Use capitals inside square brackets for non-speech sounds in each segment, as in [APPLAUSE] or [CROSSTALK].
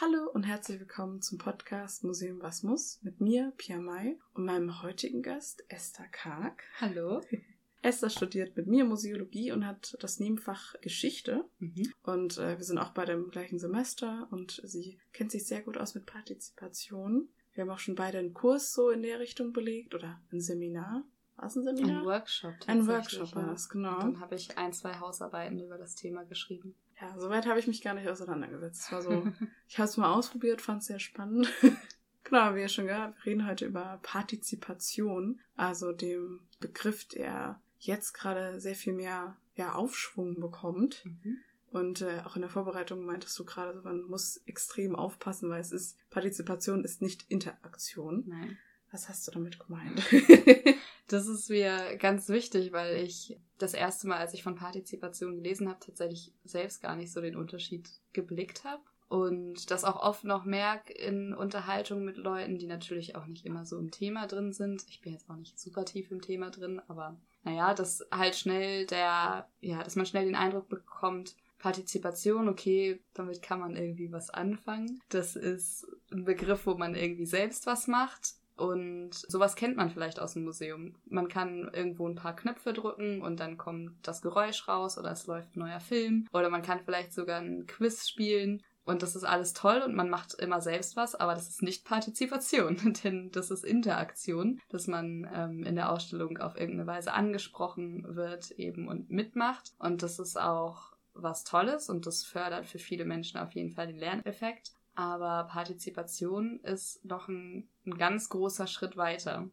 Hallo und herzlich willkommen zum Podcast Museum Was muss mit mir, Pia Mai, und meinem heutigen Gast Esther Karg. Hallo. [LAUGHS] Esther studiert mit mir Museologie und hat das Nebenfach Geschichte. Mhm. Und äh, wir sind auch bei dem gleichen Semester und sie kennt sich sehr gut aus mit Partizipation. Wir haben auch schon beide einen Kurs so in der Richtung belegt oder ein Seminar. War es ein Seminar? Ein Workshop. Ein Workshop war es, genau. Und dann habe ich ein, zwei Hausarbeiten über das Thema geschrieben. Ja, soweit habe ich mich gar nicht auseinandergesetzt. Es war so, [LAUGHS] ich habe es mal ausprobiert, fand es sehr spannend. [LAUGHS] genau, wie ihr schon gehört, wir reden heute über Partizipation, also dem Begriff, der jetzt gerade sehr viel mehr ja, Aufschwung bekommt. Mhm. Und äh, auch in der Vorbereitung meintest du gerade, man muss extrem aufpassen, weil es ist, Partizipation ist nicht Interaktion. Nein. Was hast du damit gemeint? [LAUGHS] das ist mir ganz wichtig, weil ich das erste Mal, als ich von Partizipation gelesen habe, tatsächlich selbst gar nicht so den Unterschied geblickt habe. Und das auch oft noch merke in Unterhaltungen mit Leuten, die natürlich auch nicht immer so im Thema drin sind. Ich bin jetzt auch nicht super tief im Thema drin, aber naja, dass halt schnell der, ja, dass man schnell den Eindruck bekommt, Partizipation, okay, damit kann man irgendwie was anfangen. Das ist ein Begriff, wo man irgendwie selbst was macht. Und sowas kennt man vielleicht aus dem Museum. Man kann irgendwo ein paar Knöpfe drücken und dann kommt das Geräusch raus oder es läuft ein neuer Film. Oder man kann vielleicht sogar ein Quiz spielen. Und das ist alles toll und man macht immer selbst was, aber das ist nicht Partizipation, [LAUGHS] denn das ist Interaktion, dass man ähm, in der Ausstellung auf irgendeine Weise angesprochen wird eben und mitmacht. Und das ist auch was Tolles und das fördert für viele Menschen auf jeden Fall den Lerneffekt. Aber Partizipation ist noch ein, ein ganz großer Schritt weiter.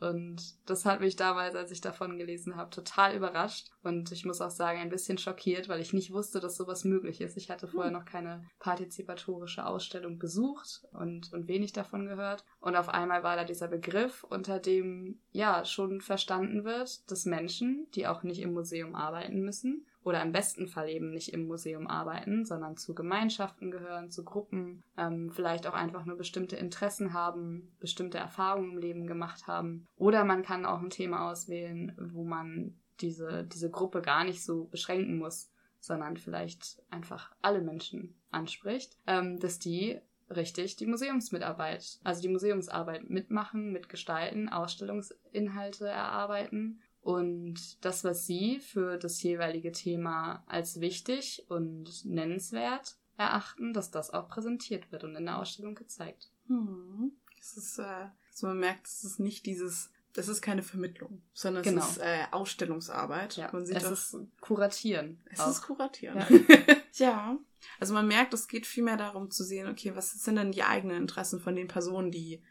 Und das hat mich damals, als ich davon gelesen habe, total überrascht. Und ich muss auch sagen, ein bisschen schockiert, weil ich nicht wusste, dass sowas möglich ist. Ich hatte vorher hm. noch keine partizipatorische Ausstellung besucht und, und wenig davon gehört. Und auf einmal war da dieser Begriff, unter dem ja schon verstanden wird, dass Menschen, die auch nicht im Museum arbeiten müssen, oder im besten Fall eben nicht im Museum arbeiten, sondern zu Gemeinschaften gehören, zu Gruppen, ähm, vielleicht auch einfach nur bestimmte Interessen haben, bestimmte Erfahrungen im Leben gemacht haben. Oder man kann auch ein Thema auswählen, wo man diese, diese Gruppe gar nicht so beschränken muss, sondern vielleicht einfach alle Menschen anspricht, ähm, dass die richtig die Museumsmitarbeit, also die Museumsarbeit mitmachen, mitgestalten, Ausstellungsinhalte erarbeiten und das, was Sie für das jeweilige Thema als wichtig und nennenswert erachten, dass das auch präsentiert wird und in der Ausstellung gezeigt. Hm. Es ist, äh, also man merkt, es ist nicht dieses, das ist keine Vermittlung, sondern es genau. ist äh, Ausstellungsarbeit. Ja. Man sieht es auch, ist Kuratieren. Es auch. ist Kuratieren. Ja. [LAUGHS] [LAUGHS] ja. Also man merkt, es geht vielmehr darum zu sehen, okay, was sind denn die eigenen Interessen von den Personen, die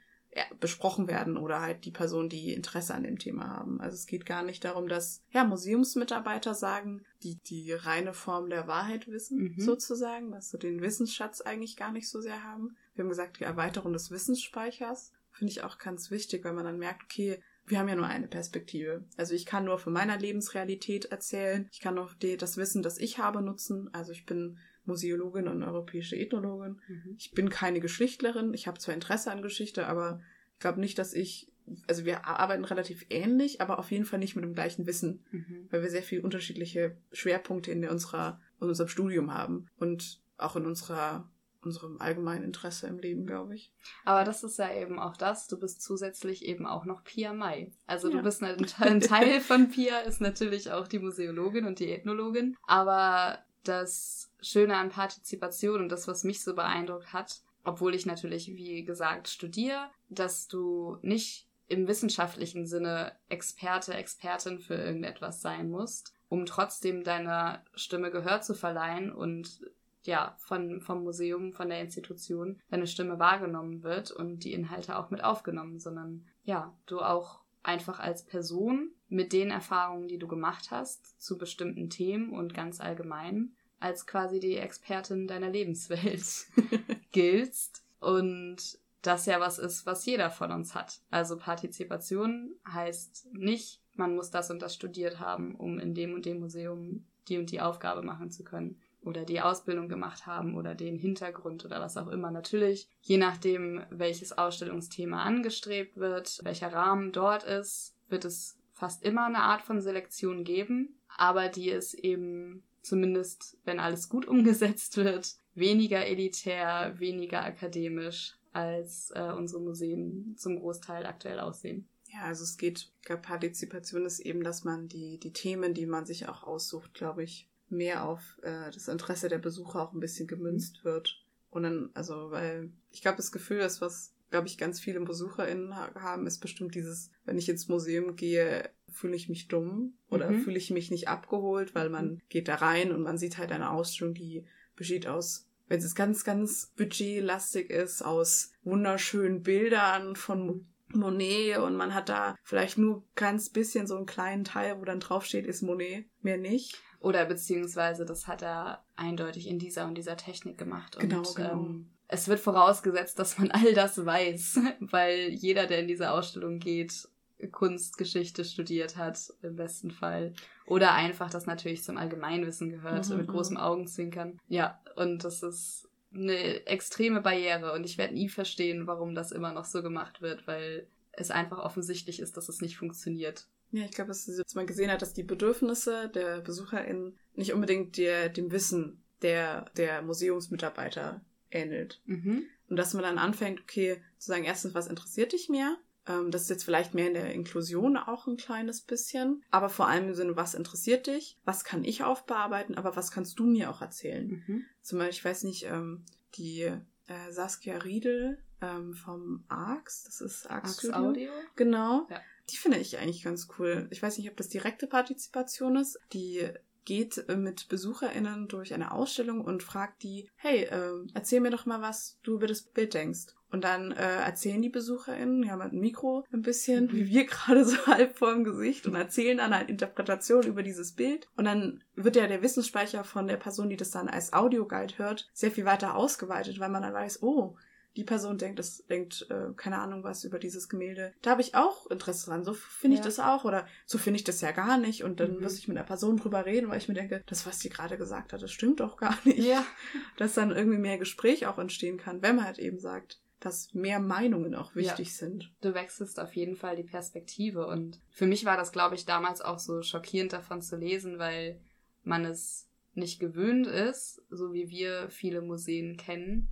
besprochen werden oder halt die Personen, die Interesse an dem Thema haben. Also es geht gar nicht darum, dass ja Museumsmitarbeiter sagen, die die reine Form der Wahrheit wissen, mhm. sozusagen, dass sie den Wissensschatz eigentlich gar nicht so sehr haben. Wir haben gesagt, die Erweiterung des Wissensspeichers finde ich auch ganz wichtig, weil man dann merkt, okay, wir haben ja nur eine Perspektive. Also ich kann nur von meiner Lebensrealität erzählen. Ich kann nur das Wissen, das ich habe, nutzen. Also ich bin Museologin und europäische Ethnologin. Mhm. Ich bin keine Geschichtlerin. Ich habe zwar Interesse an Geschichte, aber ich glaube nicht, dass ich, also wir arbeiten relativ ähnlich, aber auf jeden Fall nicht mit dem gleichen Wissen, mhm. weil wir sehr viele unterschiedliche Schwerpunkte in unserer, in unserem Studium haben und auch in unserer unserem allgemeinen Interesse im Leben, glaube ich. Aber das ist ja eben auch das. Du bist zusätzlich eben auch noch Pia Mai. Also ja. du bist ein, [LAUGHS] ein Teil von Pia, ist natürlich auch die Museologin und die Ethnologin. Aber das Schöne an Partizipation und das, was mich so beeindruckt hat, obwohl ich natürlich, wie gesagt, studiere, dass du nicht im wissenschaftlichen Sinne Experte, Expertin für irgendetwas sein musst, um trotzdem deiner Stimme Gehör zu verleihen und ja, von, vom Museum, von der Institution deine Stimme wahrgenommen wird und die Inhalte auch mit aufgenommen, sondern ja, du auch einfach als Person mit den Erfahrungen, die du gemacht hast, zu bestimmten Themen und ganz allgemein, als quasi die Expertin deiner Lebenswelt [LAUGHS] giltst. Und das ja was ist, was jeder von uns hat. Also Partizipation heißt nicht, man muss das und das studiert haben, um in dem und dem Museum die und die Aufgabe machen zu können oder die Ausbildung gemacht haben oder den Hintergrund oder was auch immer. Natürlich, je nachdem, welches Ausstellungsthema angestrebt wird, welcher Rahmen dort ist, wird es fast immer eine Art von Selektion geben, aber die ist eben zumindest wenn alles gut [LAUGHS] umgesetzt wird, weniger elitär, weniger akademisch, als äh, unsere Museen zum Großteil aktuell aussehen. Ja, also es geht, ich glaube, Partizipation ist eben, dass man die, die Themen, die man sich auch aussucht, glaube ich, mehr auf äh, das Interesse der Besucher auch ein bisschen gemünzt wird. Und dann, also, weil ich glaube, das Gefühl ist, was, glaube ich, ganz viele BesucherInnen haben, ist bestimmt dieses, wenn ich ins Museum gehe, fühle ich mich dumm oder mhm. fühle ich mich nicht abgeholt, weil man mhm. geht da rein und man sieht halt eine Ausstellung, die besteht aus wenn es ganz, ganz budgetlastig ist, aus wunderschönen Bildern von Monet und man hat da vielleicht nur ganz bisschen so einen kleinen Teil, wo dann draufsteht, ist Monet, mehr nicht. Oder beziehungsweise das hat er eindeutig in dieser und dieser Technik gemacht. Genau, und, genau. Ähm, es wird vorausgesetzt, dass man [LAUGHS] all das weiß, weil jeder, der in diese Ausstellung geht, Kunstgeschichte studiert hat, im besten Fall. Oder einfach das natürlich zum Allgemeinwissen gehört, mhm. mit großem Augenzwinkern. Ja, und das ist eine extreme Barriere und ich werde nie verstehen, warum das immer noch so gemacht wird, weil es einfach offensichtlich ist, dass es nicht funktioniert. Ja, ich glaube, dass man gesehen hat, dass die Bedürfnisse der BesucherInnen nicht unbedingt der, dem Wissen der, der Museumsmitarbeiter ähnelt. Mhm. Und dass man dann anfängt, okay, zu sagen, erstens, was interessiert dich mehr? Ähm, das ist jetzt vielleicht mehr in der Inklusion auch ein kleines bisschen. Aber vor allem im Sinne, was interessiert dich? Was kann ich aufbearbeiten? Aber was kannst du mir auch erzählen? Mhm. Zum Beispiel, ich weiß nicht, ähm, die äh, Saskia Riedel ähm, vom ARX, das ist ARX, ARX Audio. Genau. Ja. Die finde ich eigentlich ganz cool. Ich weiß nicht, ob das direkte Partizipation ist. Die geht äh, mit BesucherInnen durch eine Ausstellung und fragt die, hey, äh, erzähl mir doch mal, was du über das Bild denkst. Und dann äh, erzählen die BesucherInnen, die haben halt ein Mikro ein bisschen, mhm. wie wir gerade [LAUGHS] so halb vor dem Gesicht und erzählen dann halt Interpretation über dieses Bild. Und dann wird ja der Wissensspeicher von der Person, die das dann als Audioguide hört, sehr viel weiter ausgeweitet, weil man dann weiß, oh, die Person denkt, das denkt, äh, keine Ahnung was über dieses Gemälde. Da habe ich auch Interesse dran. So finde ich ja. das auch oder so finde ich das ja gar nicht. Und dann mhm. muss ich mit einer Person drüber reden, weil ich mir denke, das, was die gerade gesagt hat, das stimmt doch gar nicht. Ja. [LAUGHS] Dass dann irgendwie mehr Gespräch auch entstehen kann, wenn man halt eben sagt, dass mehr Meinungen auch wichtig ja. sind. Du wechselst auf jeden Fall die Perspektive. Und für mich war das, glaube ich, damals auch so schockierend davon zu lesen, weil man es nicht gewöhnt ist, so wie wir viele Museen kennen,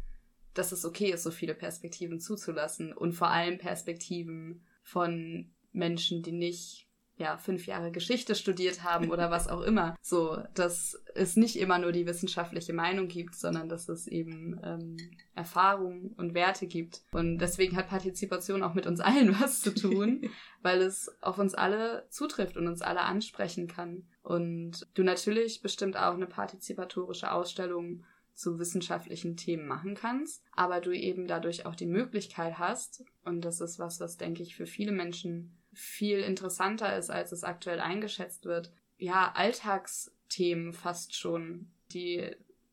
dass es okay ist, so viele Perspektiven zuzulassen und vor allem Perspektiven von Menschen, die nicht ja fünf Jahre Geschichte studiert haben oder was auch immer. [LAUGHS] So, dass es nicht immer nur die wissenschaftliche Meinung gibt, sondern dass es eben ähm, Erfahrungen und Werte gibt. Und deswegen hat Partizipation auch mit uns allen [LAUGHS] was zu tun, weil es auf uns alle zutrifft und uns alle ansprechen kann. Und du natürlich bestimmt auch eine partizipatorische Ausstellung zu wissenschaftlichen Themen machen kannst, aber du eben dadurch auch die Möglichkeit hast, und das ist was, was denke ich für viele Menschen viel interessanter ist, als es aktuell eingeschätzt wird, ja, Alltagsthemen fast schon, die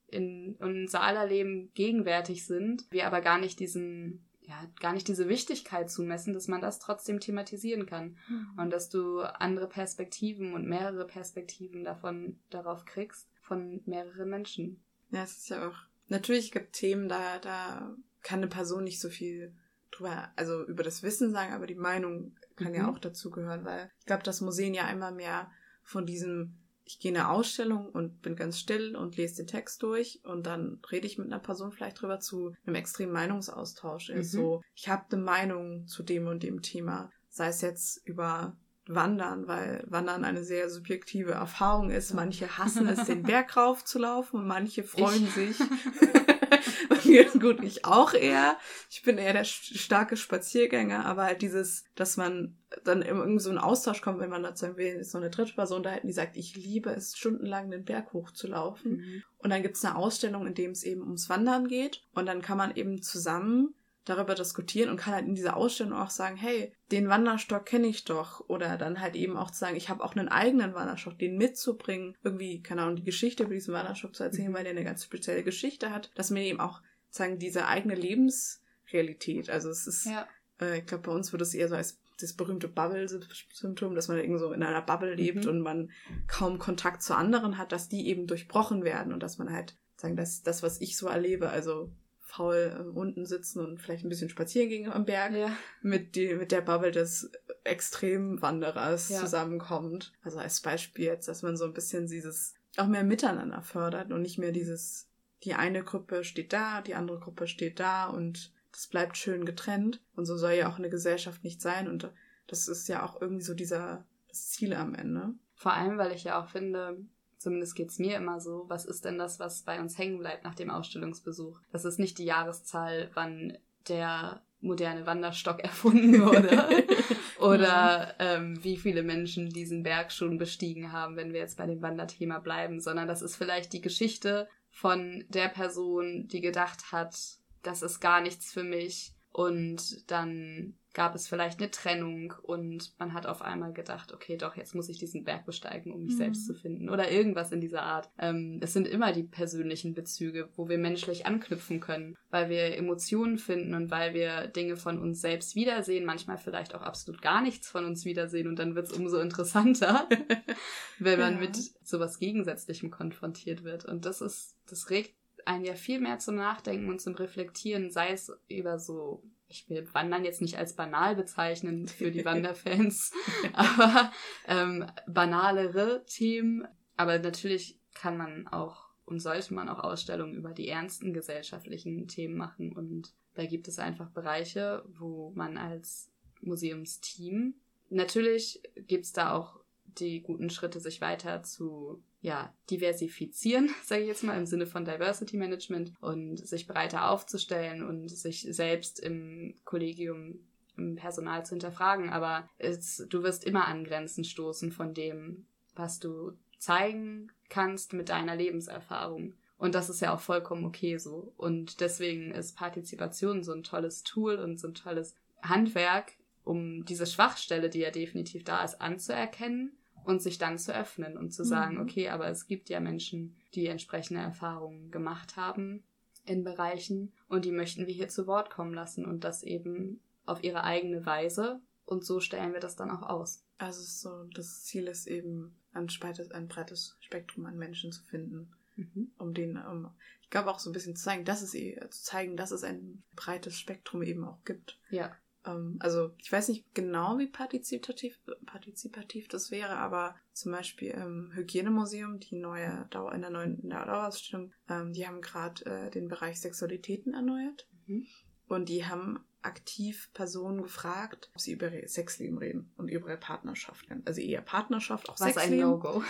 in unser aller Leben gegenwärtig sind, wir aber gar nicht diesen ja, gar nicht diese Wichtigkeit zumessen, dass man das trotzdem thematisieren kann mhm. und dass du andere Perspektiven und mehrere Perspektiven davon darauf kriegst von mehreren Menschen. Ja, es ist ja auch. Natürlich gibt Themen, da, da kann eine Person nicht so viel drüber, also über das Wissen sagen, aber die Meinung kann mhm. ja auch dazu gehören, weil ich glaube, dass Museen ja immer mehr von diesem, ich gehe in eine Ausstellung und bin ganz still und lese den Text durch und dann rede ich mit einer Person vielleicht drüber zu einem extremen Meinungsaustausch. Mhm. Ist so, ich habe eine Meinung zu dem und dem Thema, sei es jetzt über Wandern, weil Wandern eine sehr subjektive Erfahrung ist. Manche hassen es, den Berg [LAUGHS] rauf zu laufen und manche freuen ich. sich. [LAUGHS] Gut, ich auch eher. Ich bin eher der starke Spaziergänger, aber halt dieses, dass man dann irgendwie so einen Austausch kommt, wenn man dazu will, ist so eine dritte Person da hätten, die sagt, ich liebe es, stundenlang den Berg hochzulaufen. Mhm. Und dann gibt's eine Ausstellung, in dem es eben ums Wandern geht. Und dann kann man eben zusammen darüber diskutieren und kann halt in dieser Ausstellung auch sagen, hey, den Wanderstock kenne ich doch. Oder dann halt eben auch zu sagen, ich habe auch einen eigenen Wanderstock, den mitzubringen, irgendwie, keine Ahnung, die Geschichte über diesen Wanderstock zu erzählen, mhm. weil der eine ganz spezielle Geschichte hat, dass man eben auch sagen, diese eigene Lebensrealität. Also es ist, ja. äh, ich glaube, bei uns wird es eher so als das berühmte Bubble-Symptom, dass man irgendwie so in einer Bubble lebt mhm. und man kaum Kontakt zu anderen hat, dass die eben durchbrochen werden und dass man halt sagen, dass das, was ich so erlebe, also faul äh, unten sitzen und vielleicht ein bisschen spazieren gehen am Berg ja. mit, die, mit der Bubble des Extremwanderers ja. zusammenkommt. Also als Beispiel jetzt, dass man so ein bisschen dieses auch mehr Miteinander fördert und nicht mehr dieses, die eine Gruppe steht da, die andere Gruppe steht da und das bleibt schön getrennt. Und so soll ja auch eine Gesellschaft nicht sein. Und das ist ja auch irgendwie so dieser das Ziel am Ende. Vor allem, weil ich ja auch finde, zumindest geht's mir immer so, was ist denn das, was bei uns hängen bleibt nach dem Ausstellungsbesuch? Das ist nicht die Jahreszahl, wann der moderne Wanderstock [LAUGHS] erfunden wurde. [LAUGHS] oder ähm, wie viele Menschen diesen Berg schon bestiegen haben, wenn wir jetzt bei dem Wanderthema bleiben, sondern das ist vielleicht die Geschichte von der Person, die gedacht hat, das ist gar nichts für mich und dann gab es vielleicht eine Trennung und man hat auf einmal gedacht, okay, doch, jetzt muss ich diesen Berg besteigen, um mich mhm. selbst zu finden oder irgendwas in dieser Art. Ähm, es sind immer die persönlichen Bezüge, wo wir menschlich anknüpfen können, weil wir Emotionen finden und weil wir Dinge von uns selbst wiedersehen, manchmal vielleicht auch absolut gar nichts von uns wiedersehen und dann wird es umso interessanter, [LAUGHS] wenn man ja. mit sowas Gegensätzlichem konfrontiert wird. Und das ist, das regt einen ja viel mehr zum Nachdenken und zum Reflektieren, sei es über so ich will Wandern jetzt nicht als banal bezeichnen für die [LAUGHS] Wanderfans, [LAUGHS] aber ähm, banalere Themen. Aber natürlich kann man auch und sollte man auch Ausstellungen über die ernsten gesellschaftlichen Themen machen. Und da gibt es einfach Bereiche, wo man als Museumsteam, natürlich gibt es da auch die guten Schritte, sich weiter zu ja, diversifizieren, [LAUGHS] sage ich jetzt mal, im Sinne von Diversity Management und sich breiter aufzustellen und sich selbst im Kollegium im Personal zu hinterfragen. Aber es, du wirst immer an Grenzen stoßen von dem, was du zeigen kannst mit deiner Lebenserfahrung. Und das ist ja auch vollkommen okay so. Und deswegen ist Partizipation so ein tolles Tool und so ein tolles Handwerk, um diese Schwachstelle, die ja definitiv da ist, anzuerkennen und sich dann zu öffnen und zu sagen, mhm. okay, aber es gibt ja Menschen, die entsprechende Erfahrungen gemacht haben in Bereichen und die möchten wir hier zu Wort kommen lassen und das eben auf ihre eigene Weise und so stellen wir das dann auch aus. Also so, das Ziel ist eben ein breites, ein breites Spektrum an Menschen zu finden, mhm. um den, um, ich glaube auch so ein bisschen zu zeigen, dass es zu zeigen, dass es ein breites Spektrum eben auch gibt. Ja. Ähm, also ich weiß nicht genau, wie partizipativ, partizipativ das wäre, aber zum Beispiel im Hygienemuseum, die neue Dauer, in der neuen in der Dauerausstellung, ähm, die haben gerade äh, den Bereich Sexualitäten erneuert. Mhm. Und die haben aktiv Personen gefragt, ob sie über Sexleben reden und über ihre Partnerschaft. Also eher Partnerschaft, auch Was Sexleben. ein No-Go.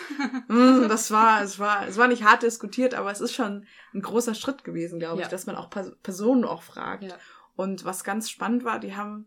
Mm, das war, es war, es war nicht hart diskutiert, aber es ist schon ein großer Schritt gewesen, glaube ja. ich, dass man auch Personen auch fragt. Ja. Und was ganz spannend war, die haben,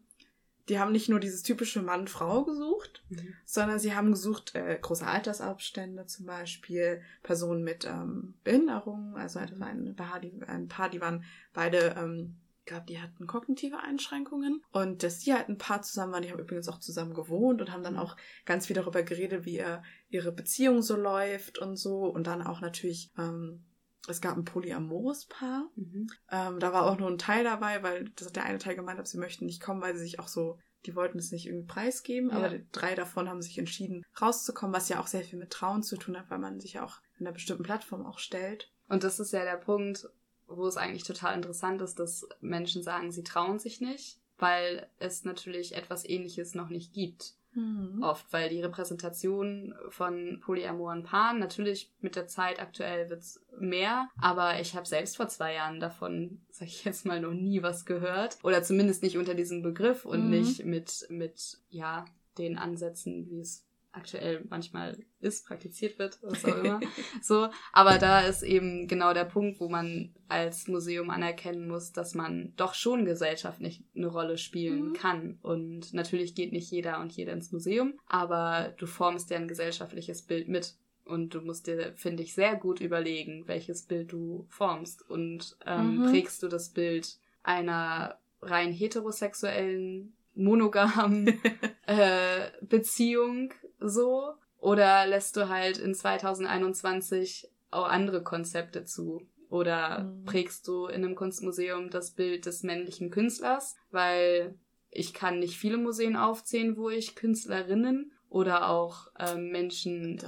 die haben nicht nur dieses typische Mann-Frau gesucht, mhm. sondern sie haben gesucht äh, große Altersabstände zum Beispiel, Personen mit ähm, Behinderungen, also mhm. ein paar, die, ein paar, die waren beide, ähm, ich glaube, die hatten kognitive Einschränkungen und dass die halt ein paar zusammen waren, die haben übrigens auch zusammen gewohnt und haben dann mhm. auch ganz viel darüber geredet, wie ihr, ihre Beziehung so läuft und so und dann auch natürlich ähm, es gab ein polyamores Paar. Mhm. Ähm, da war auch nur ein Teil dabei, weil das hat der eine Teil gemeint hat, sie möchten nicht kommen, weil sie sich auch so, die wollten es nicht irgendwie preisgeben, ja. aber drei davon haben sich entschieden, rauszukommen, was ja auch sehr viel mit Trauen zu tun hat, weil man sich ja auch in einer bestimmten Plattform auch stellt. Und das ist ja der Punkt, wo es eigentlich total interessant ist, dass Menschen sagen, sie trauen sich nicht, weil es natürlich etwas ähnliches noch nicht gibt. Mhm. Oft, weil die Repräsentation von polyamoren Paaren natürlich mit der Zeit aktuell wird's mehr, aber ich habe selbst vor zwei Jahren davon, sag ich jetzt mal, noch nie was gehört. Oder zumindest nicht unter diesem Begriff und mhm. nicht mit, mit, ja, den Ansätzen, wie es aktuell manchmal ist, praktiziert wird, was auch immer. [LAUGHS] so, aber da ist eben genau der Punkt, wo man als Museum anerkennen muss, dass man doch schon gesellschaftlich eine Rolle spielen mhm. kann. Und natürlich geht nicht jeder und jeder ins Museum, aber du formst ja ein gesellschaftliches Bild mit. Und du musst dir, finde ich, sehr gut überlegen, welches Bild du formst. Und ähm, mhm. prägst du das Bild einer rein heterosexuellen monogamen [LAUGHS] äh, Beziehung so? Oder lässt du halt in 2021 auch andere Konzepte zu? Oder mhm. prägst du in einem Kunstmuseum das Bild des männlichen Künstlers? Weil ich kann nicht viele Museen aufzählen, wo ich Künstlerinnen oder auch ähm, Menschen,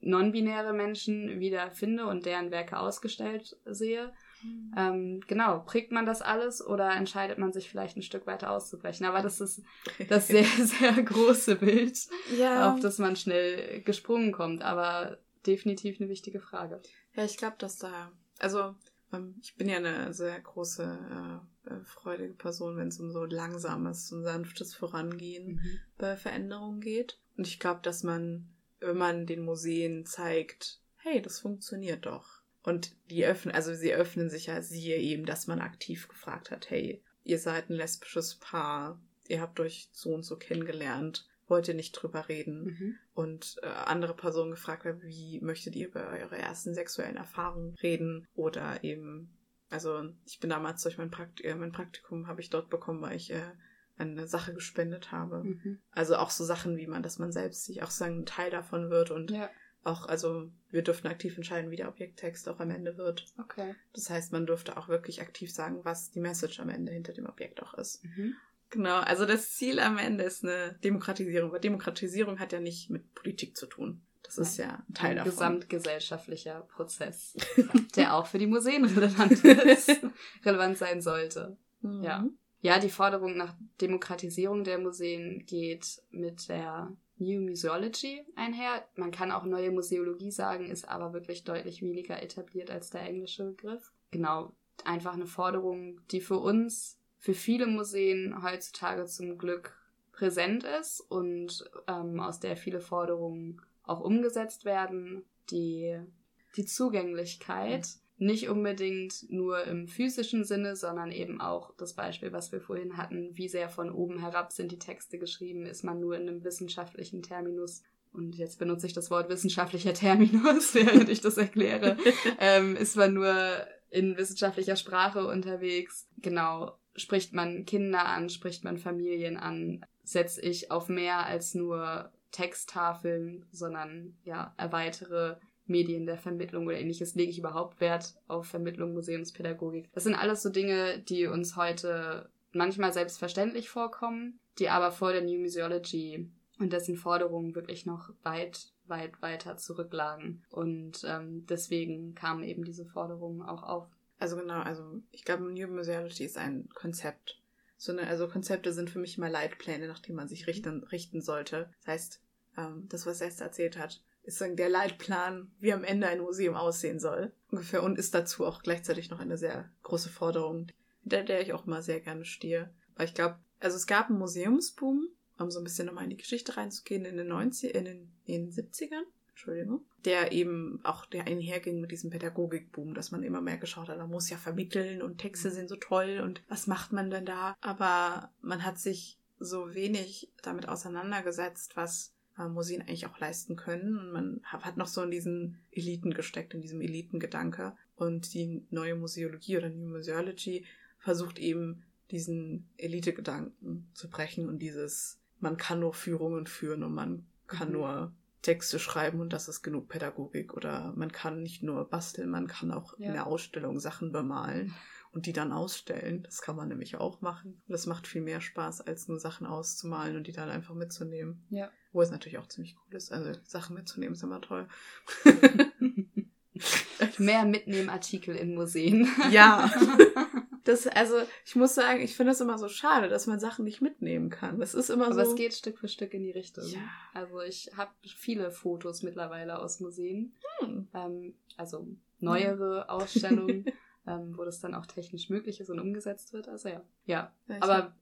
non-binäre Menschen wiederfinde und deren Werke ausgestellt sehe. Mhm. Ähm, genau, prägt man das alles oder entscheidet man sich vielleicht ein Stück weiter auszubrechen? Aber das ist das [LAUGHS] sehr, sehr große Bild, ja. auf das man schnell gesprungen kommt. Aber definitiv eine wichtige Frage. Ja, ich glaube, dass da, also ähm, ich bin ja eine sehr große, äh, äh, freudige Person, wenn es um so langsames und sanftes Vorangehen mhm. bei Veränderungen geht. Und ich glaube, dass man, wenn man den Museen zeigt, hey, das funktioniert doch. Und die öffnen, also sie öffnen sich ja, siehe eben, dass man aktiv gefragt hat, hey, ihr seid ein lesbisches Paar, ihr habt euch so und so kennengelernt, wollt ihr nicht drüber reden? Mhm. Und äh, andere Personen gefragt haben, wie möchtet ihr über eure ersten sexuellen Erfahrungen reden? Oder eben, also ich bin damals durch mein, Prakt äh, mein Praktikum, habe ich dort bekommen, weil ich äh, eine Sache gespendet habe. Mhm. Also auch so Sachen wie man, dass man selbst sich auch sagen, ein Teil davon wird und ja. Auch, also wir dürften aktiv entscheiden, wie der Objekttext auch am Ende wird. Okay. Das heißt, man dürfte auch wirklich aktiv sagen, was die Message am Ende hinter dem Objekt auch ist. Mhm. Genau, also das Ziel am Ende ist eine Demokratisierung, weil Demokratisierung hat ja nicht mit Politik zu tun. Das ist ja ein Teil ein davon. gesamtgesellschaftlicher Prozess, [LAUGHS] der auch für die Museen relevant [LAUGHS] ist, relevant sein sollte. Mhm. Ja. Ja, die Forderung nach Demokratisierung der Museen geht mit der New Museology einher. Man kann auch neue Museologie sagen, ist aber wirklich deutlich weniger etabliert als der englische Begriff. Genau, einfach eine Forderung, die für uns für viele Museen heutzutage zum Glück präsent ist und ähm, aus der viele Forderungen auch umgesetzt werden. Die, die Zugänglichkeit, mhm. Nicht unbedingt nur im physischen Sinne, sondern eben auch das Beispiel, was wir vorhin hatten, wie sehr von oben herab sind die Texte geschrieben, ist man nur in einem wissenschaftlichen Terminus. Und jetzt benutze ich das Wort wissenschaftlicher Terminus, [LAUGHS] während ich das erkläre, [LAUGHS] ähm, ist man nur in wissenschaftlicher Sprache unterwegs. Genau, spricht man Kinder an, spricht man Familien an, setze ich auf mehr als nur Texttafeln, sondern ja, erweitere Medien der Vermittlung oder ähnliches, lege ich überhaupt Wert auf Vermittlung, Museumspädagogik. Das sind alles so Dinge, die uns heute manchmal selbstverständlich vorkommen, die aber vor der New Museology und dessen Forderungen wirklich noch weit, weit weiter zurücklagen. Und ähm, deswegen kamen eben diese Forderungen auch auf. Also genau, also ich glaube, New Museology ist ein Konzept. So eine, also Konzepte sind für mich immer Leitpläne, nach denen man sich richten, richten sollte. Das heißt, ähm, das, was Esther erzählt hat, ist dann der Leitplan, wie am Ende ein Museum aussehen soll. Ungefähr. Und ist dazu auch gleichzeitig noch eine sehr große Forderung, hinter der ich auch immer sehr gerne stehe. Weil ich glaube, also es gab einen Museumsboom, um so ein bisschen nochmal in die Geschichte reinzugehen, in den 90 in den, in den 70ern. Entschuldigung, der eben auch der einherging mit diesem Pädagogikboom, dass man immer mehr geschaut hat, man muss ja vermitteln und Texte sind so toll und was macht man denn da? Aber man hat sich so wenig damit auseinandergesetzt, was Museen eigentlich auch leisten können. Und man hat noch so in diesen Eliten gesteckt, in diesem Elitengedanke. Und die neue Museologie oder New Museology versucht eben diesen Elitegedanken zu brechen und dieses, man kann nur Führungen führen und man kann mhm. nur Texte schreiben und das ist genug Pädagogik. Oder man kann nicht nur basteln, man kann auch ja. in der Ausstellung Sachen bemalen und die dann ausstellen. Das kann man nämlich auch machen. Und das macht viel mehr Spaß, als nur Sachen auszumalen und die dann einfach mitzunehmen. Ja. Wo es natürlich auch ziemlich cool ist. Also Sachen mitzunehmen ist immer toll. [LAUGHS] mehr mitnehmen Artikel in Museen. ja. [LAUGHS] Das, also, ich muss sagen, ich finde es immer so schade, dass man Sachen nicht mitnehmen kann. Das ist immer Aber so. Aber es geht Stück für Stück in die Richtung. Ja. Also, ich habe viele Fotos mittlerweile aus Museen. Hm. Ähm, also, neuere hm. Ausstellungen, [LAUGHS] ähm, wo das dann auch technisch möglich ist und umgesetzt wird. Also, ja. Ja. ja aber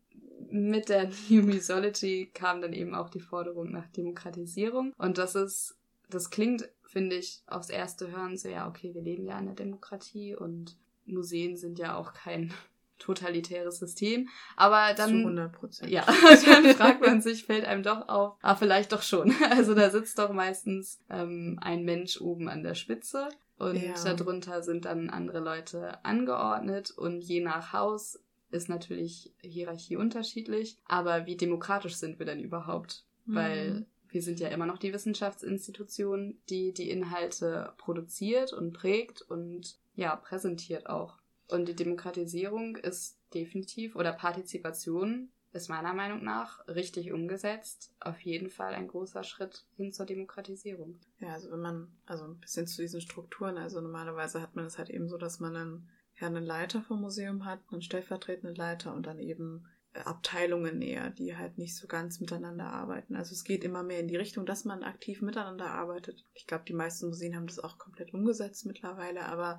mit der [LAUGHS] New Musology kam dann eben auch die Forderung nach Demokratisierung. Und das ist, das klingt, finde ich, aufs erste Hören so, ja, okay, wir leben ja in der Demokratie und Museen sind ja auch kein [LAUGHS] totalitäres System. Aber dann. Zu 100 Prozent. Ja, [LAUGHS] dann fragt man sich, fällt einem doch auf, ah, vielleicht doch schon. Also da sitzt doch meistens ähm, ein Mensch oben an der Spitze und ja. darunter sind dann andere Leute angeordnet und je nach Haus ist natürlich Hierarchie unterschiedlich. Aber wie demokratisch sind wir denn überhaupt? Mhm. Weil wir sind ja immer noch die Wissenschaftsinstitution, die die Inhalte produziert und prägt und ja, präsentiert auch. Und die Demokratisierung ist definitiv, oder Partizipation ist meiner Meinung nach richtig umgesetzt. Auf jeden Fall ein großer Schritt hin zur Demokratisierung. Ja, also wenn man, also ein bisschen zu diesen Strukturen, also normalerweise hat man es halt eben so, dass man einen, ja, einen Leiter vom Museum hat, einen stellvertretenden Leiter und dann eben Abteilungen eher, die halt nicht so ganz miteinander arbeiten. Also es geht immer mehr in die Richtung, dass man aktiv miteinander arbeitet. Ich glaube, die meisten Museen haben das auch komplett umgesetzt mittlerweile, aber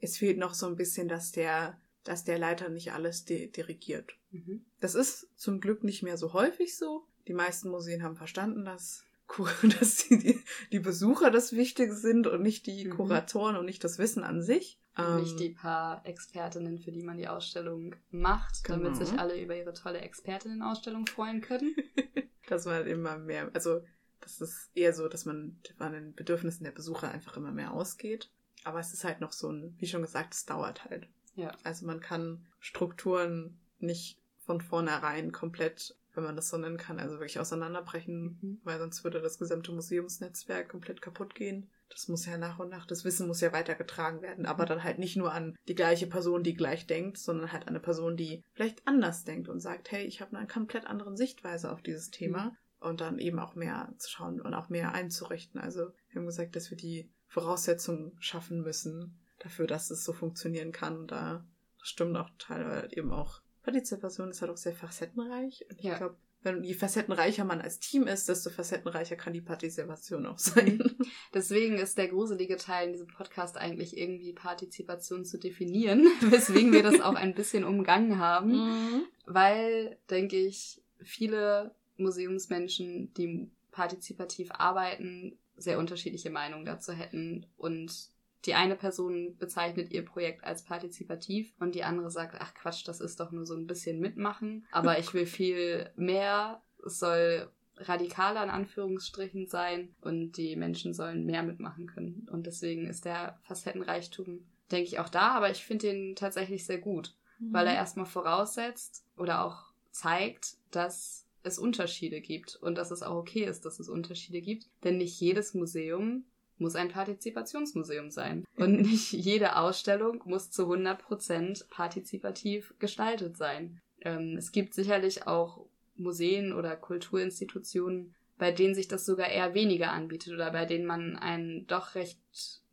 es fehlt noch so ein bisschen, dass der, dass der Leiter nicht alles di dirigiert. Mhm. Das ist zum Glück nicht mehr so häufig so. Die meisten Museen haben verstanden, dass [LAUGHS] dass die, die Besucher das Wichtige sind und nicht die mhm. Kuratoren und nicht das Wissen an sich. Ähm, nicht die paar Expertinnen, für die man die Ausstellung macht, genau. damit sich alle über ihre tolle Expertinnenausstellung freuen können. [LAUGHS] dass man immer mehr, also das ist eher so, dass man von den Bedürfnissen der Besucher einfach immer mehr ausgeht. Aber es ist halt noch so ein, wie schon gesagt, es dauert halt. Ja. Also man kann Strukturen nicht von vornherein komplett wenn man das so nennen kann, also wirklich auseinanderbrechen, mhm. weil sonst würde das gesamte Museumsnetzwerk komplett kaputt gehen. Das muss ja nach und nach, das Wissen muss ja weitergetragen werden, aber dann halt nicht nur an die gleiche Person, die gleich denkt, sondern halt an eine Person, die vielleicht anders denkt und sagt, hey, ich habe eine komplett andere Sichtweise auf dieses Thema mhm. und dann eben auch mehr zu schauen und auch mehr einzurichten. Also wir haben gesagt, dass wir die Voraussetzungen schaffen müssen dafür, dass es so funktionieren kann. Und da stimmt auch teilweise eben auch Partizipation ist halt auch sehr facettenreich. Und ich ja. glaube, wenn je facettenreicher man als Team ist, desto facettenreicher kann die Partizipation auch sein. [LAUGHS] Deswegen ist der gruselige Teil in diesem Podcast eigentlich irgendwie Partizipation zu definieren, [LAUGHS] weswegen wir das auch ein bisschen umgangen haben. Mhm. Weil, denke ich, viele Museumsmenschen, die partizipativ arbeiten, sehr unterschiedliche Meinungen dazu hätten und die eine Person bezeichnet ihr Projekt als partizipativ und die andere sagt, ach Quatsch, das ist doch nur so ein bisschen mitmachen, aber [LAUGHS] ich will viel mehr. Es soll radikaler in Anführungsstrichen sein und die Menschen sollen mehr mitmachen können. Und deswegen ist der Facettenreichtum, denke ich, auch da, aber ich finde ihn tatsächlich sehr gut, mhm. weil er erstmal voraussetzt oder auch zeigt, dass es Unterschiede gibt und dass es auch okay ist, dass es Unterschiede gibt. Denn nicht jedes Museum muss ein Partizipationsmuseum sein. Und nicht jede Ausstellung muss zu 100% partizipativ gestaltet sein. Ähm, es gibt sicherlich auch Museen oder Kulturinstitutionen, bei denen sich das sogar eher weniger anbietet oder bei denen man einen doch recht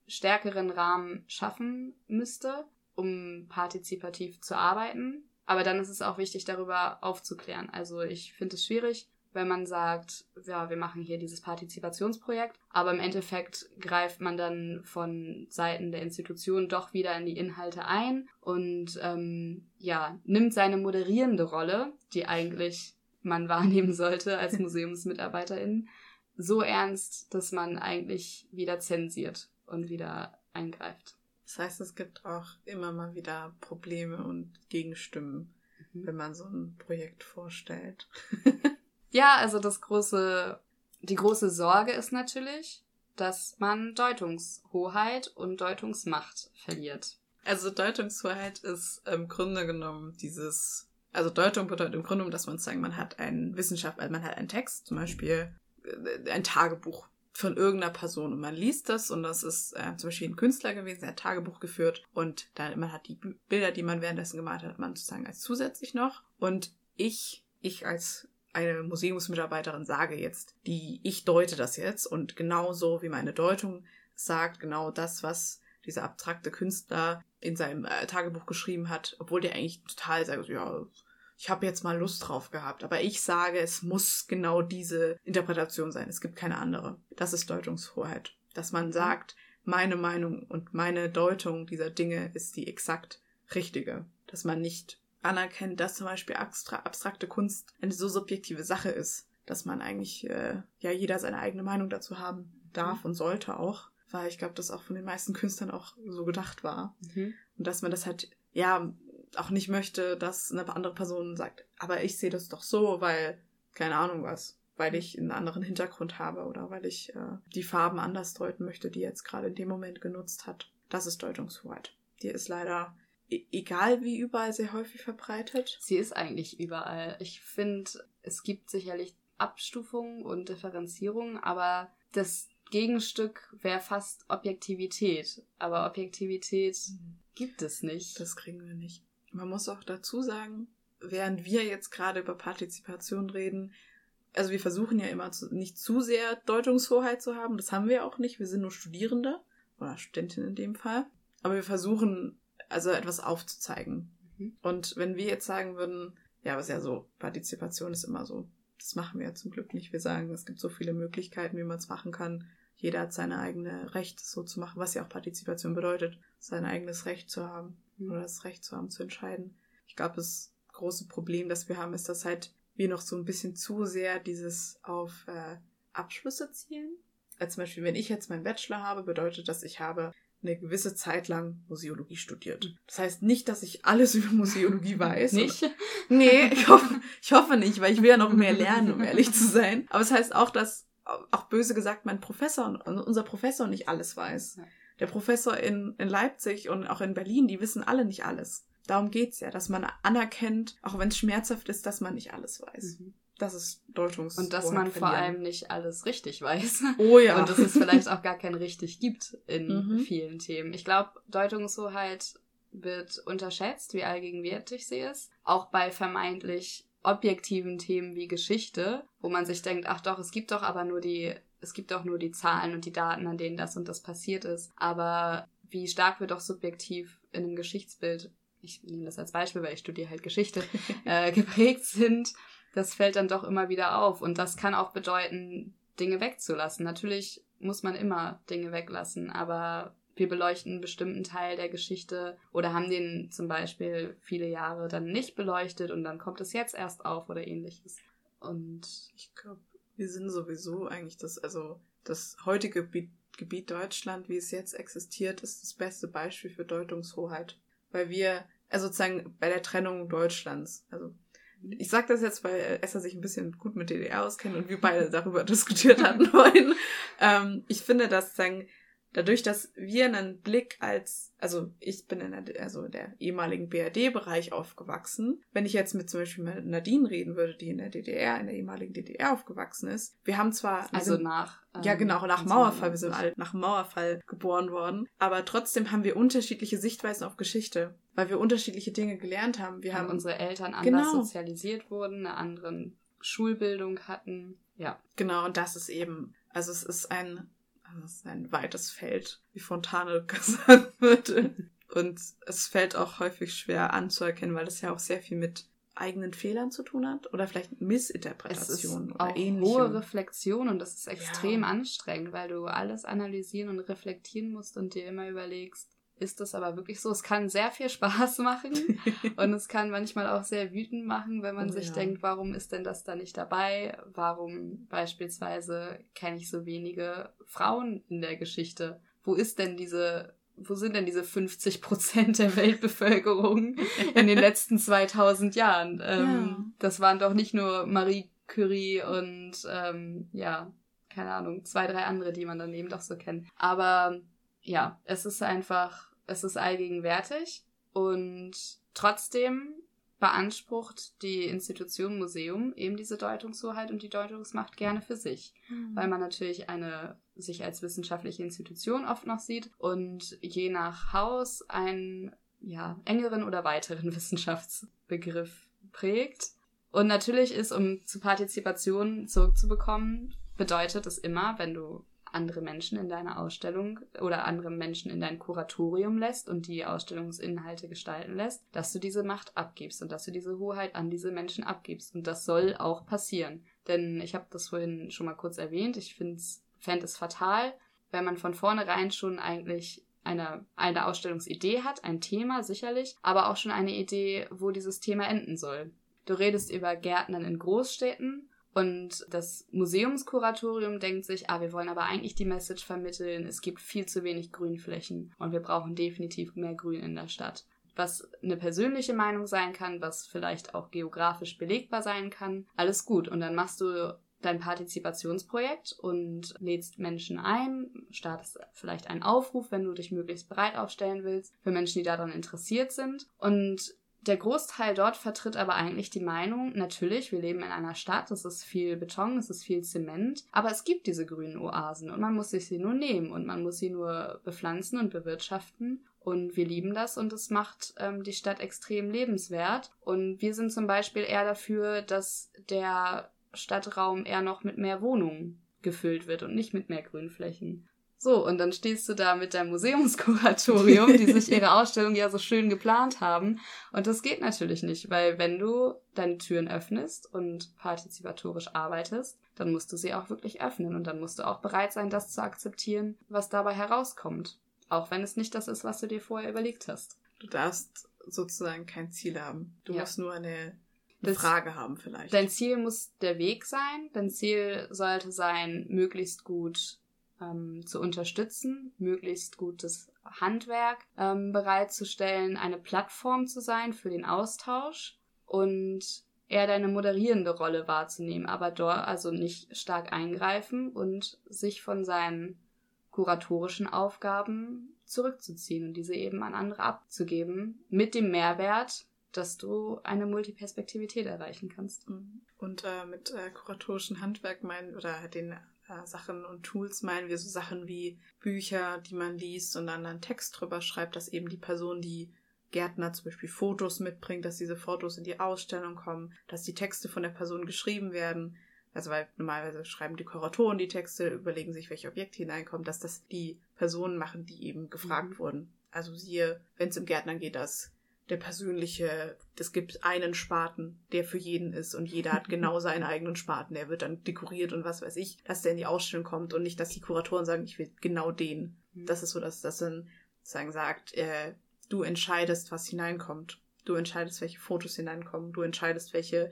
stärkeren Rahmen schaffen müsste, um partizipativ zu arbeiten. Aber dann ist es auch wichtig, darüber aufzuklären. Also ich finde es schwierig, wenn man sagt, ja, wir machen hier dieses Partizipationsprojekt, aber im Endeffekt greift man dann von Seiten der Institution doch wieder in die Inhalte ein und ähm, ja, nimmt seine moderierende Rolle, die eigentlich man [LAUGHS] wahrnehmen sollte als [LAUGHS] Museumsmitarbeiterin, so ernst, dass man eigentlich wieder zensiert und wieder eingreift. Das heißt, es gibt auch immer mal wieder Probleme und Gegenstimmen, mhm. wenn man so ein Projekt vorstellt. [LAUGHS] Ja, also das große, die große Sorge ist natürlich, dass man Deutungshoheit und Deutungsmacht verliert. Also Deutungshoheit ist im Grunde genommen dieses, also Deutung bedeutet im Grunde genommen, dass man sagen, man hat einen Wissenschaft, also man hat einen Text, zum Beispiel äh, ein Tagebuch von irgendeiner Person und man liest das und das ist äh, zum Beispiel ein Künstler gewesen, der hat Tagebuch geführt und dann man hat die Bilder, die man währenddessen gemalt hat, man sozusagen als zusätzlich noch und ich, ich als eine Museumsmitarbeiterin sage jetzt, die ich deute das jetzt und genauso wie meine Deutung sagt, genau das, was dieser abstrakte Künstler in seinem äh, Tagebuch geschrieben hat, obwohl der eigentlich total sagt, ja, ich habe jetzt mal Lust drauf gehabt, aber ich sage, es muss genau diese Interpretation sein, es gibt keine andere. Das ist Deutungshoheit, dass man sagt, meine Meinung und meine Deutung dieser Dinge ist die exakt richtige, dass man nicht anerkennt, dass zum Beispiel abstrakte Kunst eine so subjektive Sache ist, dass man eigentlich äh, ja jeder seine eigene Meinung dazu haben darf mhm. und sollte auch, weil ich glaube, das auch von den meisten Künstlern auch so gedacht war mhm. und dass man das halt ja auch nicht möchte, dass eine andere Person sagt, aber ich sehe das doch so, weil keine Ahnung was, weil ich einen anderen Hintergrund habe oder weil ich äh, die Farben anders deuten möchte, die jetzt gerade in dem Moment genutzt hat. Das ist Deutungshoheit. Die ist leider egal wie überall sehr häufig verbreitet? Sie ist eigentlich überall. Ich finde, es gibt sicherlich Abstufungen und Differenzierungen, aber das Gegenstück wäre fast Objektivität. Aber Objektivität mhm. gibt es nicht. Das kriegen wir nicht. Man muss auch dazu sagen, während wir jetzt gerade über Partizipation reden, also wir versuchen ja immer zu, nicht zu sehr Deutungshoheit zu haben. Das haben wir auch nicht. Wir sind nur Studierende oder Studentin in dem Fall. Aber wir versuchen also etwas aufzuzeigen. Mhm. Und wenn wir jetzt sagen würden, Ja, ist ja so, Partizipation ist immer so. Das machen wir ja zum Glück nicht. Wir sagen, es gibt so viele Möglichkeiten, wie man es machen kann. Jeder hat seine eigene Recht, so zu machen, was ja auch Partizipation bedeutet, sein eigenes Recht zu haben mhm. oder das Recht zu haben, zu entscheiden. Ich glaube, das große Problem, das wir haben, ist, dass halt wir noch so ein bisschen zu sehr dieses auf äh, Abschlüsse zielen. Also zum Beispiel, wenn ich jetzt meinen Bachelor habe, bedeutet das, ich habe eine gewisse Zeit lang Museologie studiert. Das heißt nicht, dass ich alles [LAUGHS] über Museologie weiß. Nicht? Nee, ich hoffe, ich hoffe nicht, weil ich will ja noch mehr lernen, um ehrlich zu sein. Aber es das heißt auch, dass auch böse gesagt mein Professor, unser Professor nicht alles weiß. Der Professor in, in Leipzig und auch in Berlin, die wissen alle nicht alles. Darum geht's ja, dass man anerkennt, auch wenn es schmerzhaft ist, dass man nicht alles weiß. Mhm. Das ist Deutungs. Und dass man vor allem nicht alles richtig weiß. Oh ja. Und dass es vielleicht auch gar kein richtig gibt in [LAUGHS] mhm. vielen Themen. Ich glaube, Deutungshoheit wird unterschätzt, wie allgegenwärtig sie ist. Auch bei vermeintlich objektiven Themen wie Geschichte, wo man sich denkt, ach doch, es gibt doch aber nur die, es gibt doch nur die Zahlen und die Daten, an denen das und das passiert ist. Aber wie stark wird doch subjektiv in einem Geschichtsbild ich nehme das als Beispiel, weil ich studiere halt Geschichte, [LAUGHS] äh, geprägt sind, das fällt dann doch immer wieder auf. Und das kann auch bedeuten, Dinge wegzulassen. Natürlich muss man immer Dinge weglassen, aber wir beleuchten einen bestimmten Teil der Geschichte oder haben den zum Beispiel viele Jahre dann nicht beleuchtet und dann kommt es jetzt erst auf oder ähnliches. Und ich glaube, wir sind sowieso eigentlich das, also das heutige Gebiet, Gebiet Deutschland, wie es jetzt existiert, ist das beste Beispiel für Deutungshoheit weil wir, also sozusagen bei der Trennung Deutschlands, also ich sage das jetzt, weil Esther sich ein bisschen gut mit DDR auskennt und wir beide darüber [LAUGHS] diskutiert hatten vorhin. Ähm, ich finde, dass sozusagen dadurch, dass wir einen Blick als, also ich bin in der, also der ehemaligen BRD-Bereich aufgewachsen. Wenn ich jetzt mit zum Beispiel mit Nadine reden würde, die in der DDR, in der ehemaligen DDR aufgewachsen ist, wir haben zwar also sind, nach ähm, ja genau nach Mauerfall, wir sind alle nach Mauerfall geboren worden, aber trotzdem haben wir unterschiedliche Sichtweisen auf Geschichte, weil wir unterschiedliche Dinge gelernt haben. Wir haben unsere Eltern anders genau. sozialisiert wurden, eine andere Schulbildung hatten. Ja. Genau, und das ist eben, also es ist ein das ist ein weites Feld, wie Fontane [LAUGHS] gesagt würde. Und es fällt auch häufig schwer anzuerkennen, weil es ja auch sehr viel mit eigenen Fehlern zu tun hat oder vielleicht Missinterpretationen oder ähnlichem. hohe Reflexion und das ist extrem ja. anstrengend, weil du alles analysieren und reflektieren musst und dir immer überlegst, ist das aber wirklich so. Es kann sehr viel [LAUGHS] Spaß machen [LAUGHS] und es kann manchmal auch sehr wütend machen, wenn man oh, sich ja. denkt, warum ist denn das da nicht dabei? Warum beispielsweise kenne ich so wenige Frauen in der Geschichte? Wo ist denn diese, wo sind denn diese 50 Prozent der Weltbevölkerung in den letzten [LAUGHS] 2000 Jahren? Ähm, ja. Das waren doch nicht nur Marie Curie und ähm, ja, keine Ahnung, zwei, drei andere, die man dann eben doch so kennt. Aber ja, es ist einfach es ist allgegenwärtig und trotzdem beansprucht die Institution Museum eben diese Deutungshoheit und die Deutungsmacht gerne für sich, mhm. weil man natürlich eine sich als wissenschaftliche Institution oft noch sieht und je nach Haus einen ja, engeren oder weiteren [LAUGHS] Wissenschaftsbegriff prägt. Und natürlich ist, um zu Partizipation zurückzubekommen, bedeutet es immer, wenn du andere Menschen in deine Ausstellung oder andere Menschen in dein Kuratorium lässt und die Ausstellungsinhalte gestalten lässt, dass du diese Macht abgibst und dass du diese Hoheit an diese Menschen abgibst. Und das soll auch passieren. Denn ich habe das vorhin schon mal kurz erwähnt, ich fände es fatal, wenn man von vornherein schon eigentlich eine, eine Ausstellungsidee hat, ein Thema sicherlich, aber auch schon eine Idee, wo dieses Thema enden soll. Du redest über Gärtnern in Großstädten und das Museumskuratorium denkt sich, ah, wir wollen aber eigentlich die Message vermitteln, es gibt viel zu wenig Grünflächen und wir brauchen definitiv mehr Grün in der Stadt. Was eine persönliche Meinung sein kann, was vielleicht auch geografisch belegbar sein kann, alles gut. Und dann machst du dein Partizipationsprojekt und lädst Menschen ein, startest vielleicht einen Aufruf, wenn du dich möglichst breit aufstellen willst, für Menschen, die daran interessiert sind. Und der Großteil dort vertritt aber eigentlich die Meinung, natürlich, wir leben in einer Stadt, es ist viel Beton, es ist viel Zement, aber es gibt diese grünen Oasen und man muss sich sie nur nehmen und man muss sie nur bepflanzen und bewirtschaften. Und wir lieben das und es macht ähm, die Stadt extrem lebenswert. Und wir sind zum Beispiel eher dafür, dass der Stadtraum eher noch mit mehr Wohnungen gefüllt wird und nicht mit mehr Grünflächen. So, und dann stehst du da mit deinem Museumskuratorium, die sich ihre [LAUGHS] Ausstellung ja so schön geplant haben. Und das geht natürlich nicht, weil wenn du deine Türen öffnest und partizipatorisch arbeitest, dann musst du sie auch wirklich öffnen und dann musst du auch bereit sein, das zu akzeptieren, was dabei herauskommt. Auch wenn es nicht das ist, was du dir vorher überlegt hast. Du darfst sozusagen kein Ziel haben. Du Ja. musst nur eine, eine Frage haben vielleicht. Dein Ziel muss der Weg sein. Dein Ziel sollte sein, möglichst gut ähm, zu unterstützen, möglichst gutes Handwerk ähm, bereitzustellen, eine Plattform zu sein für den Austausch und eher deine moderierende Rolle wahrzunehmen, aber dort also nicht stark eingreifen und sich von seinen kuratorischen Aufgaben zurückzuziehen und diese eben an andere abzugeben, mit dem Mehrwert, dass du eine Multiperspektivität erreichen kannst. Mhm. Und äh, mit äh, kuratorischen Handwerk meinen oder den äh, Sachen und Tools meinen wir so Sachen wie Bücher, die man liest und dann einen Text drüber schreibt, dass eben die Person, die Gärtner zum Beispiel Fotos mitbringt, dass diese Fotos in die Ausstellung kommen, dass die Texte von der Person geschrieben werden. Also weil normalerweise schreiben die Kuratoren die Texte, überlegen sich, welche Objekte hineinkommen, dass das die Personen machen, die eben gefragt Mhm. wurden. Also siehe, wenn es im Gärtner geht, dass der persönliche, es gibt einen Spaten, der für jeden ist und jeder hat genau [LAUGHS] seinen eigenen Spaten, der wird dann dekoriert und was weiß ich, dass der in die Ausstellung kommt und nicht, dass die Kuratoren sagen, ich will genau den. Das ist so, dass das dann sozusagen sagt, äh, du entscheidest, was hineinkommt. Du entscheidest, welche Fotos hineinkommen. Du entscheidest, welche,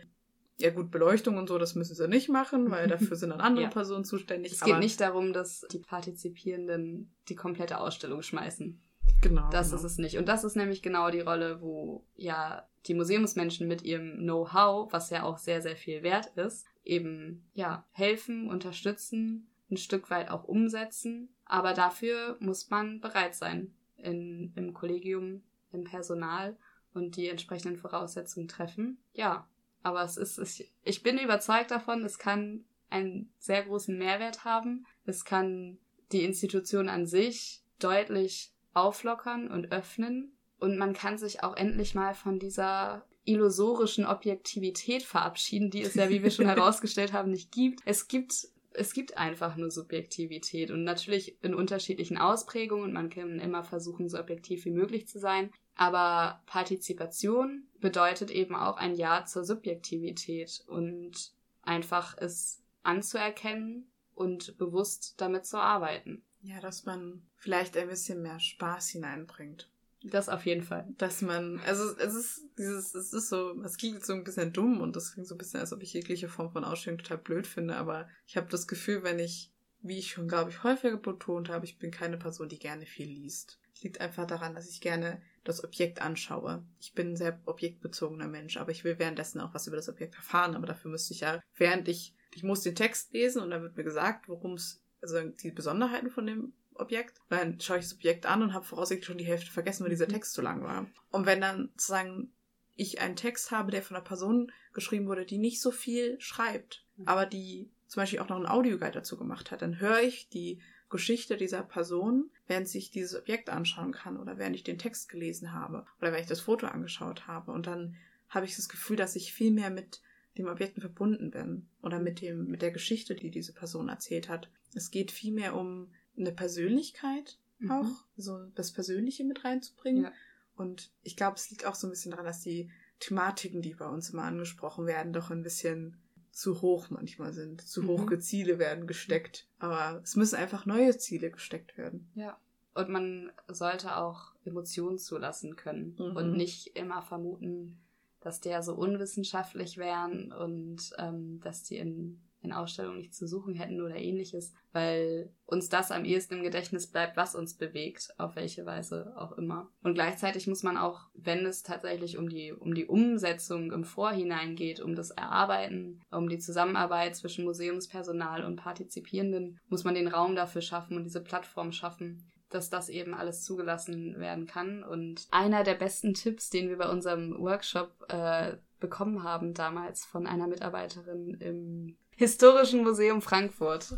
ja gut, Beleuchtung und so, das müssen sie nicht machen, weil [LAUGHS] dafür sind dann andere Ja. Personen zuständig. Es geht nicht darum, dass die Partizipierenden die komplette Ausstellung schmeißen. Genau. Das genau. ist es nicht. Und das ist nämlich genau die Rolle, wo ja die Museumsmenschen mit ihrem Know-how, was ja auch sehr, sehr viel wert ist, eben ja helfen, unterstützen, ein Stück weit auch umsetzen. Aber dafür muss man bereit sein, in, im Kollegium, im Personal und die entsprechenden Voraussetzungen treffen. Ja, aber es ist, es, ich bin überzeugt davon, es kann einen sehr großen Mehrwert haben. Es kann die Institution an sich deutlich auflockern und öffnen. Und man kann sich auch endlich mal von dieser illusorischen Objektivität verabschieden, die es ja, wie wir schon [LAUGHS] herausgestellt haben, nicht gibt. Es gibt es gibt einfach nur Subjektivität und natürlich in unterschiedlichen Ausprägungen. Man kann immer versuchen, so objektiv wie möglich zu sein. Aber Partizipation bedeutet eben auch ein Ja zur Subjektivität und einfach es anzuerkennen und bewusst damit zu arbeiten. Ja, dass man vielleicht ein bisschen mehr Spaß hineinbringt. Das auf jeden Fall. Dass man, also es ist dieses, es ist so, es klingt so ein bisschen dumm und das klingt so ein bisschen, als ob ich jegliche Form von Ausstellung total blöd finde, aber ich habe das Gefühl, wenn ich, wie ich schon, glaube ich, häufiger betont habe, ich bin keine Person, die gerne viel liest. Es liegt einfach daran, dass ich gerne das Objekt anschaue. Ich bin ein sehr objektbezogener Mensch, aber ich will währenddessen auch was über das Objekt erfahren, aber dafür müsste ich ja, während ich, ich muss den Text lesen und dann wird mir gesagt, worum es, also die Besonderheiten von dem Objekt. Dann schaue ich das Objekt an und habe voraussichtlich schon die Hälfte vergessen, weil dieser Mhm. Text zu lang war. Und wenn dann sozusagen ich einen Text habe, der von einer Person geschrieben wurde, die nicht so viel schreibt, Mhm. aber die zum Beispiel auch noch einen Audioguide dazu gemacht hat, dann höre ich die Geschichte dieser Person, während ich dieses Objekt anschauen kann oder während ich den Text gelesen habe oder während ich das Foto angeschaut habe. Und dann habe ich das Gefühl, dass ich viel mehr mit dem Objekten verbunden bin oder mit dem, mit der Geschichte, die diese Person erzählt hat. Es geht viel mehr um eine Persönlichkeit Mhm. auch, so das Persönliche mit reinzubringen. Ja. Und ich glaube, es liegt auch so ein bisschen daran, dass die Thematiken, die bei uns immer angesprochen werden, doch ein bisschen zu hoch manchmal sind. Zu Mhm. hohe Ziele werden gesteckt. Aber es müssen einfach neue Ziele gesteckt werden. Ja. Und man sollte auch Emotionen zulassen können Mhm. und nicht immer vermuten, dass der so unwissenschaftlich wären und ähm, dass die in, in Ausstellungen nichts zu suchen hätten oder ähnliches, weil uns das am ehesten im Gedächtnis bleibt, was uns bewegt, auf welche Weise auch immer. Und gleichzeitig muss man auch, wenn es tatsächlich um die, um die Umsetzung im Vorhinein geht, um das Erarbeiten, um die Zusammenarbeit zwischen Museumspersonal und Partizipierenden, muss man den Raum dafür schaffen und diese Plattform schaffen, dass das eben alles zugelassen werden kann. Und einer der besten Tipps, den wir bei unserem Workshop äh, bekommen haben damals von einer Mitarbeiterin im Historischen Museum Frankfurt,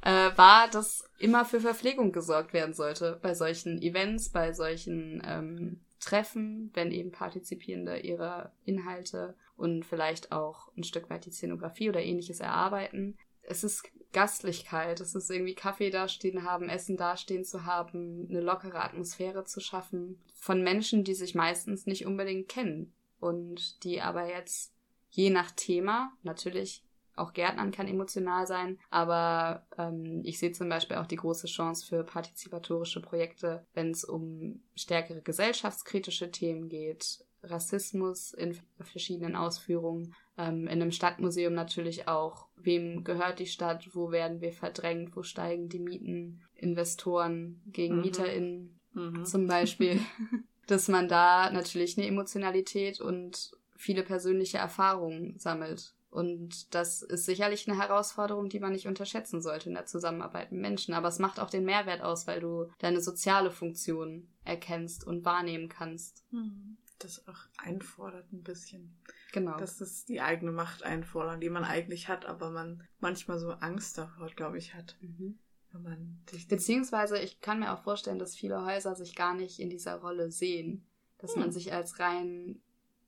äh, war, dass immer für Verpflegung gesorgt werden sollte bei solchen Events, bei solchen ähm, Treffen, wenn eben Partizipierende ihre Inhalte und vielleicht auch ein Stück weit die Szenografie oder ähnliches erarbeiten. Es ist Gastlichkeit. Es ist irgendwie Kaffee dastehen haben, Essen dastehen zu haben, eine lockere Atmosphäre zu schaffen von Menschen, die sich meistens nicht unbedingt kennen und die aber jetzt je nach Thema natürlich auch Gärtnern kann emotional sein, aber ähm, ich sehe zum Beispiel auch die große Chance für partizipatorische Projekte, wenn es um stärkere gesellschaftskritische Themen geht, Rassismus in verschiedenen Ausführungen, ähm, in einem Stadtmuseum natürlich auch, wem gehört die Stadt, wo werden wir verdrängt, wo steigen die Mieten, Investoren gegen mhm. MieterInnen mhm. zum Beispiel, [LAUGHS] dass man da natürlich eine Emotionalität und viele persönliche Erfahrungen sammelt. Und das ist sicherlich eine Herausforderung, die man nicht unterschätzen sollte in der Zusammenarbeit mit Menschen. Aber es macht auch den Mehrwert aus, weil du deine soziale Funktion erkennst und wahrnehmen kannst. Mhm das auch einfordert ein bisschen. Genau. Dass es die eigene Macht einfordern, die man eigentlich hat, aber man manchmal so Angst davor, glaube ich, hat. Mhm. Wenn man Beziehungsweise ich kann mir auch vorstellen, dass viele Häuser sich gar nicht in dieser Rolle sehen. Dass hm. man sich als rein,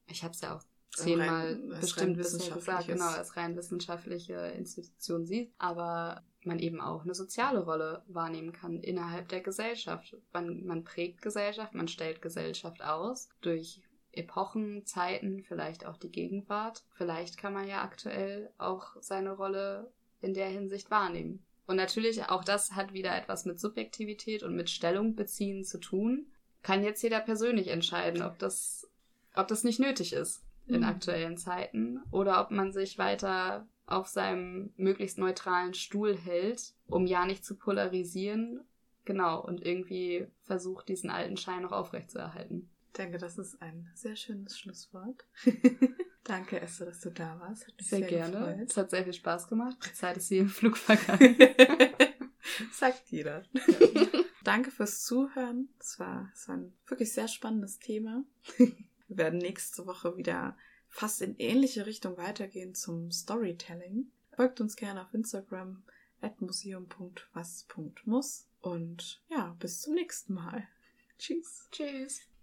ich habe es ja auch zehnmal rein, bestimmt bisher gesagt, genau, als rein wissenschaftliche Institution sieht, aber man eben auch eine soziale Rolle wahrnehmen kann innerhalb der Gesellschaft. Man, man prägt Gesellschaft, man stellt Gesellschaft aus durch Epochen, Zeiten, vielleicht auch die Gegenwart. Vielleicht kann man ja aktuell auch seine Rolle in der Hinsicht wahrnehmen. Und natürlich, auch das hat wieder etwas mit Subjektivität und mit Stellung beziehen zu tun. Kann jetzt jeder persönlich entscheiden, ob das, ob das nicht nötig ist in mhm. aktuellen Zeiten oder ob man sich weiter auf seinem möglichst neutralen Stuhl hält, um ja nicht zu polarisieren. Genau, und irgendwie versucht, diesen alten Schein noch aufrechtzuerhalten. Ich denke, das ist ein sehr schönes Schlusswort. [LAUGHS] Danke, Esther, dass du da warst. sehr, sehr, gerne. Gefreut. Es hat sehr viel Spaß gemacht. Die Zeit ist wie im Flug [LAUGHS] vergangen. [LAUGHS] Sagt jeder. Danke fürs Zuhören. Es war, es war ein wirklich sehr spannendes Thema. Wir werden nächste Woche wieder fast in ähnliche Richtung weitergehen zum Storytelling. Folgt uns gerne auf Instagram at museum.was.muss und ja, bis zum nächsten Mal. [LAUGHS] Tschüss. Tschüss.